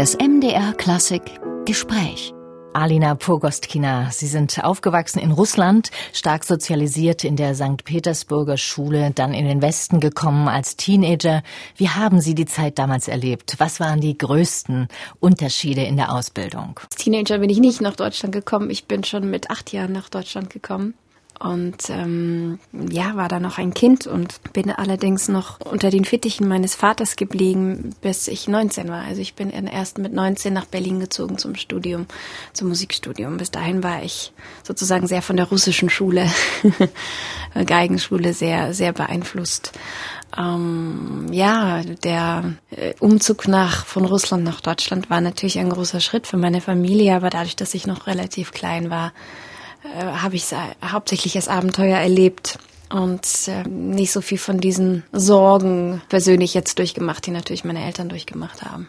Das MDR Klassik Gespräch. Alina Pogostkina, Sie sind aufgewachsen in Russland, stark sozialisiert in der St. Petersburger Schule, dann in den Westen gekommen als Teenager. Wie haben Sie die Zeit damals erlebt? Was waren die größten Unterschiede in der Ausbildung? Als Teenager bin ich nicht nach Deutschland gekommen. Ich bin schon mit acht Jahren nach Deutschland gekommen und ähm, ja, war da noch ein Kind und bin allerdings noch unter den Fittichen meines Vaters geblieben, bis ich 19 war. Also ich bin erst mit 19 nach Berlin gezogen zum Studium, zum Musikstudium. Bis dahin war ich sozusagen sehr von der russischen Schule, Geigenschule, sehr, sehr beeinflusst. Ähm, ja, der äh, Umzug nach von Russland nach Deutschland war natürlich ein großer Schritt für meine Familie, aber dadurch, dass ich noch relativ klein war, äh, habe ich hauptsächlich als Abenteuer erlebt und äh, nicht so viel von diesen Sorgen persönlich jetzt durchgemacht, die natürlich meine Eltern durchgemacht haben.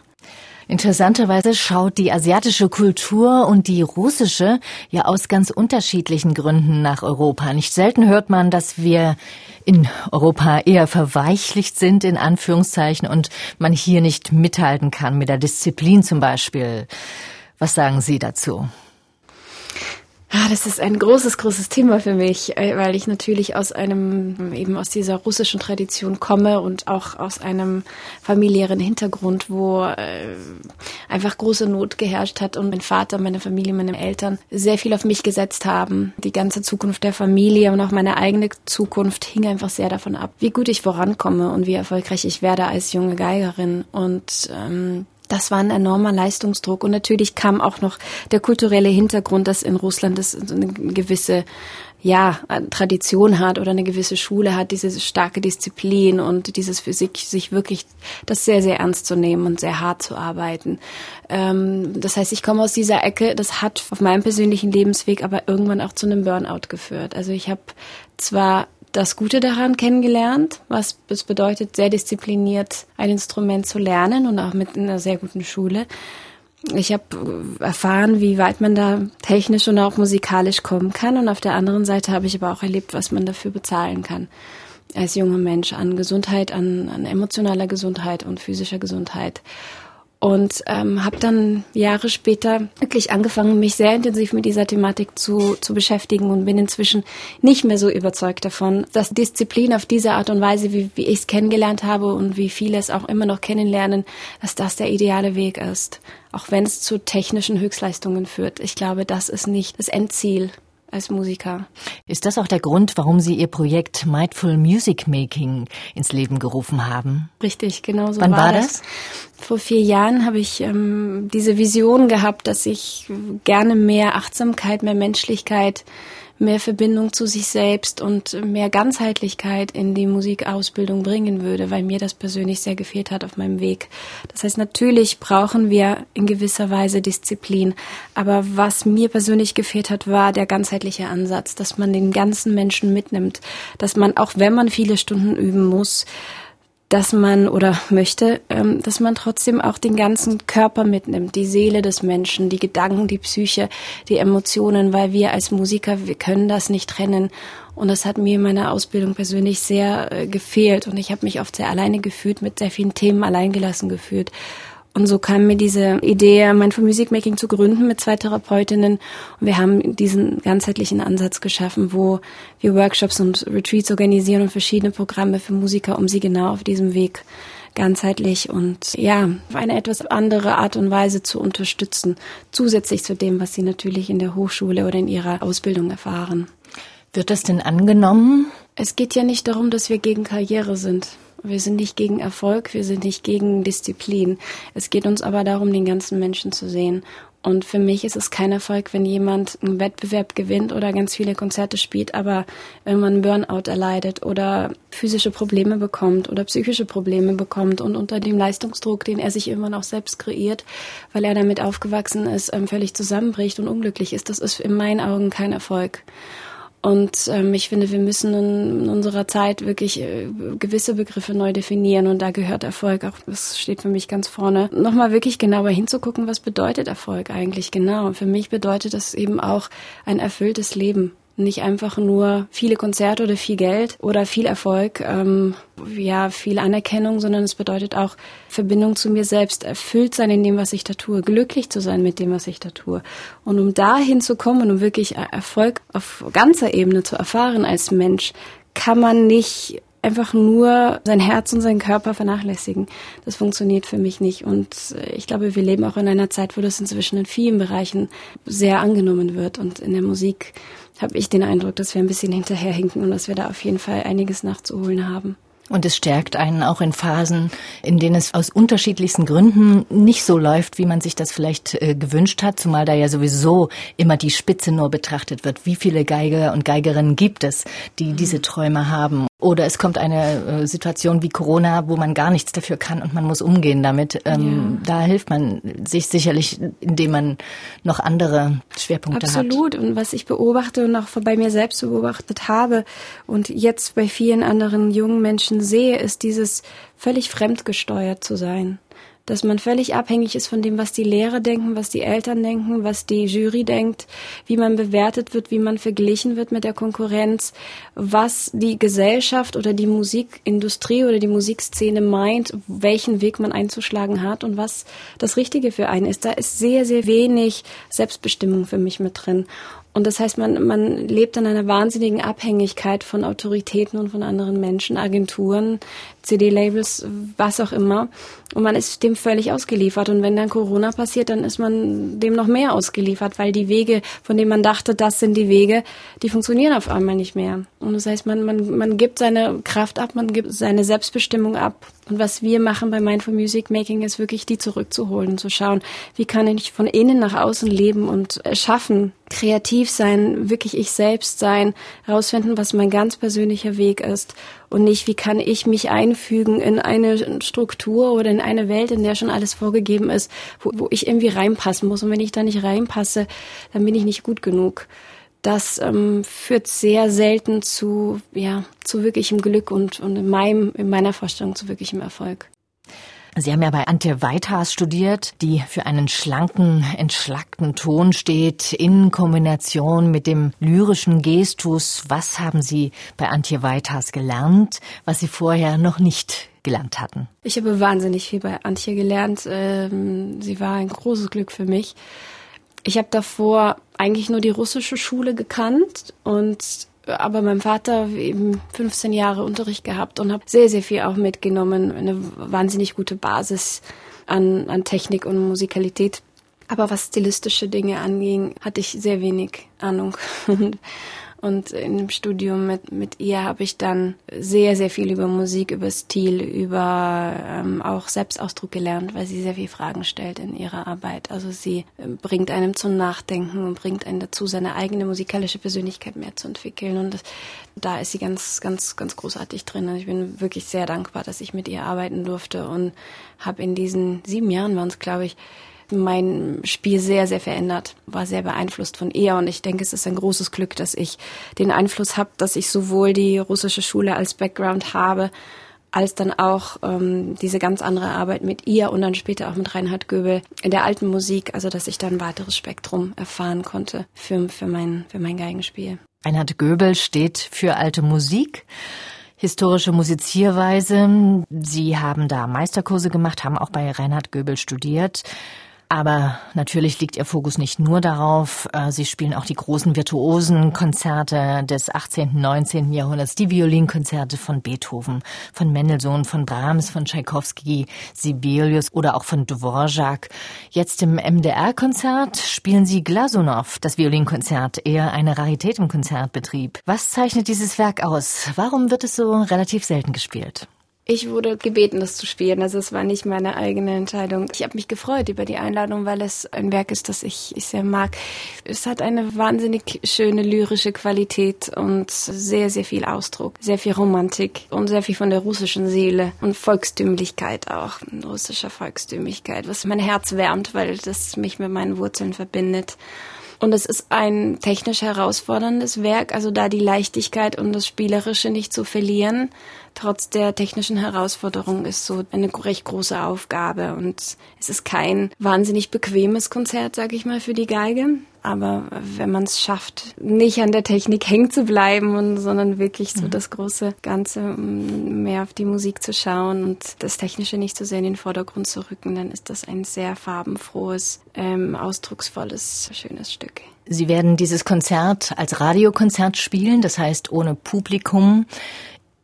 Interessanterweise schaut die asiatische Kultur und die russische ja aus ganz unterschiedlichen Gründen nach Europa. Nicht selten hört man, dass wir in Europa eher verweichlicht sind, in Anführungszeichen, und man hier nicht mithalten kann mit der Disziplin zum Beispiel. Was sagen Sie dazu? Ah, das ist ein großes, großes Thema für mich, äh, weil ich natürlich aus einem, eben aus dieser russischen Tradition komme und auch aus einem familiären Hintergrund, wo äh, einfach große Not geherrscht hat und mein Vater, meine Familie, meine Eltern sehr viel auf mich gesetzt haben. Die ganze Zukunft der Familie und auch meine eigene Zukunft hing einfach sehr davon ab, wie gut ich vorankomme und wie erfolgreich ich werde als junge Geigerin. Und ähm, das war ein enormer Leistungsdruck. Und natürlich kam auch noch der kulturelle Hintergrund, dass in Russland das eine gewisse ja, Tradition hat oder eine gewisse Schule hat, diese starke Disziplin und dieses Physik, sich wirklich das sehr, sehr ernst zu nehmen und sehr hart zu arbeiten. Ähm, das heißt, ich komme aus dieser Ecke, das hat auf meinem persönlichen Lebensweg aber irgendwann auch zu einem Burnout geführt. Also ich habe zwar das Gute daran kennengelernt, was es bedeutet, sehr diszipliniert ein Instrument zu lernen und auch mit einer sehr guten Schule. Ich habe erfahren, wie weit man da technisch und auch musikalisch kommen kann. Und auf der anderen Seite habe ich aber auch erlebt, was man dafür bezahlen kann als junger Mensch an Gesundheit, an, an emotionaler Gesundheit und physischer Gesundheit und ähm, habe dann Jahre später wirklich angefangen, mich sehr intensiv mit dieser Thematik zu, zu beschäftigen und bin inzwischen nicht mehr so überzeugt davon, dass Disziplin auf diese Art und Weise, wie, wie ich es kennengelernt habe und wie viele es auch immer noch kennenlernen, dass das der ideale Weg ist. Auch wenn es zu technischen Höchstleistungen führt. Ich glaube, das ist nicht das Endziel als Musiker. Ist das auch der Grund, warum Sie Ihr Projekt Mindful Music Making ins Leben gerufen haben? Richtig, genau so Wann war, war das. das? Vor vier Jahren habe ich ähm, diese Vision gehabt, dass ich gerne mehr Achtsamkeit, mehr Menschlichkeit mehr Verbindung zu sich selbst und mehr Ganzheitlichkeit in die Musikausbildung bringen würde, weil mir das persönlich sehr gefehlt hat auf meinem Weg. Das heißt, natürlich brauchen wir in gewisser Weise Disziplin, aber was mir persönlich gefehlt hat, war der ganzheitliche Ansatz, dass man den ganzen Menschen mitnimmt, dass man, auch wenn man viele Stunden üben muss, dass man oder möchte, ähm, dass man trotzdem auch den ganzen Körper mitnimmt, die Seele des Menschen, die Gedanken, die Psyche, die Emotionen, weil wir als Musiker, wir können das nicht trennen. Und das hat mir in meiner Ausbildung persönlich sehr äh, gefehlt und ich habe mich oft sehr alleine gefühlt, mit sehr vielen Themen alleingelassen gefühlt. Und so kam mir diese Idee, Mindful Music Making zu gründen mit zwei Therapeutinnen. Und wir haben diesen ganzheitlichen Ansatz geschaffen, wo wir Workshops und Retreats organisieren und verschiedene Programme für Musiker, um sie genau auf diesem Weg ganzheitlich und ja, auf eine etwas andere Art und Weise zu unterstützen, zusätzlich zu dem, was sie natürlich in der Hochschule oder in ihrer Ausbildung erfahren. Wird das denn angenommen? Es geht ja nicht darum, dass wir gegen Karriere sind. Wir sind nicht gegen Erfolg, wir sind nicht gegen Disziplin. Es geht uns aber darum, den ganzen Menschen zu sehen. Und für mich ist es kein Erfolg, wenn jemand einen Wettbewerb gewinnt oder ganz viele Konzerte spielt, aber irgendwann Burnout erleidet oder physische Probleme bekommt oder psychische Probleme bekommt und unter dem Leistungsdruck, den er sich irgendwann auch selbst kreiert, weil er damit aufgewachsen ist, ähm, völlig zusammenbricht und unglücklich ist. Das ist in meinen Augen kein Erfolg. Und ähm, ich finde, wir müssen in, in unserer Zeit wirklich äh, gewisse Begriffe neu definieren und da gehört Erfolg auch, das steht für mich ganz vorne, nochmal wirklich genauer hinzugucken, was bedeutet Erfolg eigentlich genau. Und für mich bedeutet das eben auch ein erfülltes Leben Nicht einfach nur viele Konzerte oder viel Geld oder viel Erfolg, ähm, ja, viel Anerkennung, sondern es bedeutet auch Verbindung zu mir selbst, erfüllt sein in dem, was ich da tue, glücklich zu sein mit dem, was ich da tue. Und um dahin zu kommen, um wirklich Erfolg auf ganzer Ebene zu erfahren als Mensch, kann man nicht einfach nur sein Herz und seinen Körper vernachlässigen. Das funktioniert für mich nicht. Und ich glaube, wir leben auch in einer Zeit, wo das inzwischen in vielen Bereichen sehr angenommen wird. Und in der Musik habe ich den Eindruck, dass wir ein bisschen hinterherhinken und dass wir da auf jeden Fall einiges nachzuholen haben. Und es stärkt einen auch in Phasen, in denen es aus unterschiedlichsten Gründen nicht so läuft, wie man sich das vielleicht äh, gewünscht hat, zumal da ja sowieso immer die Spitze nur betrachtet wird. Wie viele Geiger und Geigerinnen gibt es, die mhm. diese Träume haben? Oder es kommt eine äh, Situation wie Corona, wo man gar nichts dafür kann und man muss umgehen damit. Ähm, ja. Da hilft man sich sicherlich, indem man noch andere Schwerpunkte Absolut. hat. Absolut. Und was ich beobachte und auch bei mir selbst beobachtet habe und jetzt bei vielen anderen jungen Menschen sehe, ist dieses völlig fremdgesteuert zu sein. Dass man völlig abhängig ist von dem, was die Lehrer denken, was die Eltern denken, was die Jury denkt, wie man bewertet wird, wie man verglichen wird mit der Konkurrenz, was die Gesellschaft oder die Musikindustrie oder die Musikszene meint, welchen Weg man einzuschlagen hat und was das Richtige für einen ist. Da ist sehr, sehr wenig Selbstbestimmung für mich mit drin. Und das heißt, man, man lebt in einer wahnsinnigen Abhängigkeit von Autoritäten und von anderen Menschen, Agenturen, CD-Labels, was auch immer. Und man ist dem völlig ausgeliefert. Und wenn dann Corona passiert, dann ist man dem noch mehr ausgeliefert, weil die Wege, von denen man dachte, das sind die Wege, die funktionieren auf einmal nicht mehr. Und das heißt, man, man, man gibt seine Kraft ab, man gibt seine Selbstbestimmung ab. Und was wir machen bei Mindful Music Making ist wirklich, die zurückzuholen, zu schauen, wie kann ich von innen nach außen leben und schaffen, kreativ sein, wirklich ich selbst sein, herausfinden, was mein ganz persönlicher Weg ist und nicht, wie kann ich mich einfügen in eine Struktur oder in eine Welt, in der schon alles vorgegeben ist, wo, wo ich irgendwie reinpassen muss. Und wenn ich da nicht reinpasse, dann bin ich nicht gut genug. Das ähm, führt sehr selten zu, ja, zu wirklichem Glück und, und in meinem, in meiner Vorstellung zu wirklichem Erfolg. Sie haben ja bei Antje Weithaas studiert, die für einen schlanken, entschlackten Ton steht, in Kombination mit dem lyrischen Gestus. Was haben Sie bei Antje Weithaas gelernt, was Sie vorher noch nicht gelernt hatten? Ich habe wahnsinnig viel bei Antje gelernt. Ähm, sie war ein großes Glück für mich. Ich habe davor eigentlich nur die russische Schule gekannt und aber mein Vater eben 15 Jahre Unterricht gehabt und habe sehr, sehr viel auch mitgenommen. Eine wahnsinnig gute Basis an, an Technik und Musikalität. Aber was stilistische Dinge anging, hatte ich sehr wenig Ahnung. Und im Studium mit, mit ihr habe ich dann sehr, sehr viel über Musik, über Stil, über ähm, auch Selbstausdruck gelernt, weil sie sehr viele Fragen stellt in ihrer Arbeit. Also sie äh, bringt einem zum Nachdenken und bringt einen dazu, seine eigene musikalische Persönlichkeit mehr zu entwickeln. Und das, da ist sie ganz, ganz, ganz großartig drin. Also ich bin wirklich sehr dankbar, dass ich mit ihr arbeiten durfte und habe in diesen sieben Jahren waren es, glaube ich, mein Spiel sehr, sehr verändert, war sehr beeinflusst von ihr und ich denke, es ist ein großes Glück, dass ich den Einfluss habe, dass ich sowohl die russische Schule als Background habe, als dann auch ähm, diese ganz andere Arbeit mit ihr und dann später auch mit Reinhard Göbel in der alten Musik, also dass ich dann ein weiteres Spektrum erfahren konnte für, für, mein, für mein Geigenspiel. Reinhard Göbel steht für alte Musik historische Musizierweise. Sie haben da Meisterkurse gemacht, haben auch bei Reinhard Göbel studiert. Aber natürlich liegt Ihr Fokus nicht nur darauf. Äh, Sie spielen auch die großen virtuosen Konzerte des 18., 19. Jahrhunderts, die Violinkonzerte von Beethoven, von Mendelssohn, von Brahms, von Tschaikowski, Sibelius oder auch von Dvorak. Jetzt im MDR-Konzert spielen Sie Glasunow, das Violinkonzert, eher eine Rarität im Konzertbetrieb. Was zeichnet dieses Werk aus? Warum wird es so relativ selten gespielt? Ich wurde gebeten, das zu spielen. Also es war nicht meine eigene Entscheidung. Ich habe mich gefreut über die Einladung, weil es ein Werk ist, das ich, ich sehr mag. Es hat eine wahnsinnig schöne lyrische Qualität und sehr, sehr viel Ausdruck, sehr viel Romantik und sehr viel von der russischen Seele und Volkstümlichkeit auch, russischer Volkstümlichkeit, was mein Herz wärmt, weil das mich mit meinen Wurzeln verbindet. Und es ist ein technisch herausforderndes Werk, also da die Leichtigkeit und das Spielerische nicht zu verlieren, trotz der technischen Herausforderung ist so eine recht große Aufgabe und es ist kein wahnsinnig bequemes Konzert, sag ich mal, für die Geige. Aber wenn man es schafft, nicht an der Technik hängen zu bleiben, und, sondern wirklich so mhm. das große Ganze mehr auf die Musik zu schauen und das Technische nicht so sehr in den Vordergrund zu rücken, dann ist das ein sehr farbenfrohes, ähm, ausdrucksvolles, schönes Stück. Sie werden dieses Konzert als Radiokonzert spielen, das heißt ohne Publikum.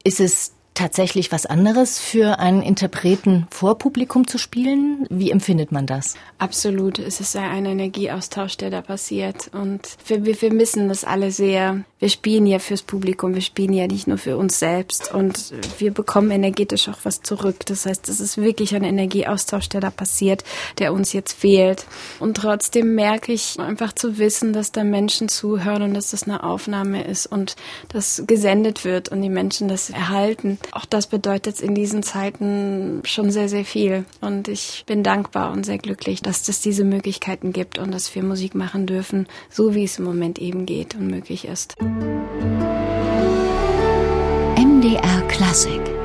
Ist es tatsächlich was anderes für einen Interpreten vor Publikum zu spielen? Wie empfindet man das? Absolut. Es ist ein Energieaustausch, der da passiert. Und wir, wir vermissen das alle sehr. Wir spielen ja fürs Publikum, wir spielen ja nicht nur für uns selbst. Und wir bekommen energetisch auch was zurück. Das heißt, es ist wirklich ein Energieaustausch, der da passiert, der uns jetzt fehlt. Und trotzdem merke ich einfach zu wissen, dass da Menschen zuhören und dass das eine Aufnahme ist und das gesendet wird und die Menschen das erhalten auch das bedeutet in diesen Zeiten schon sehr, sehr viel. Und ich bin dankbar und sehr glücklich, dass es diese Möglichkeiten gibt und dass wir Musik machen dürfen, so wie es im Moment eben geht und möglich ist. MDR Klassik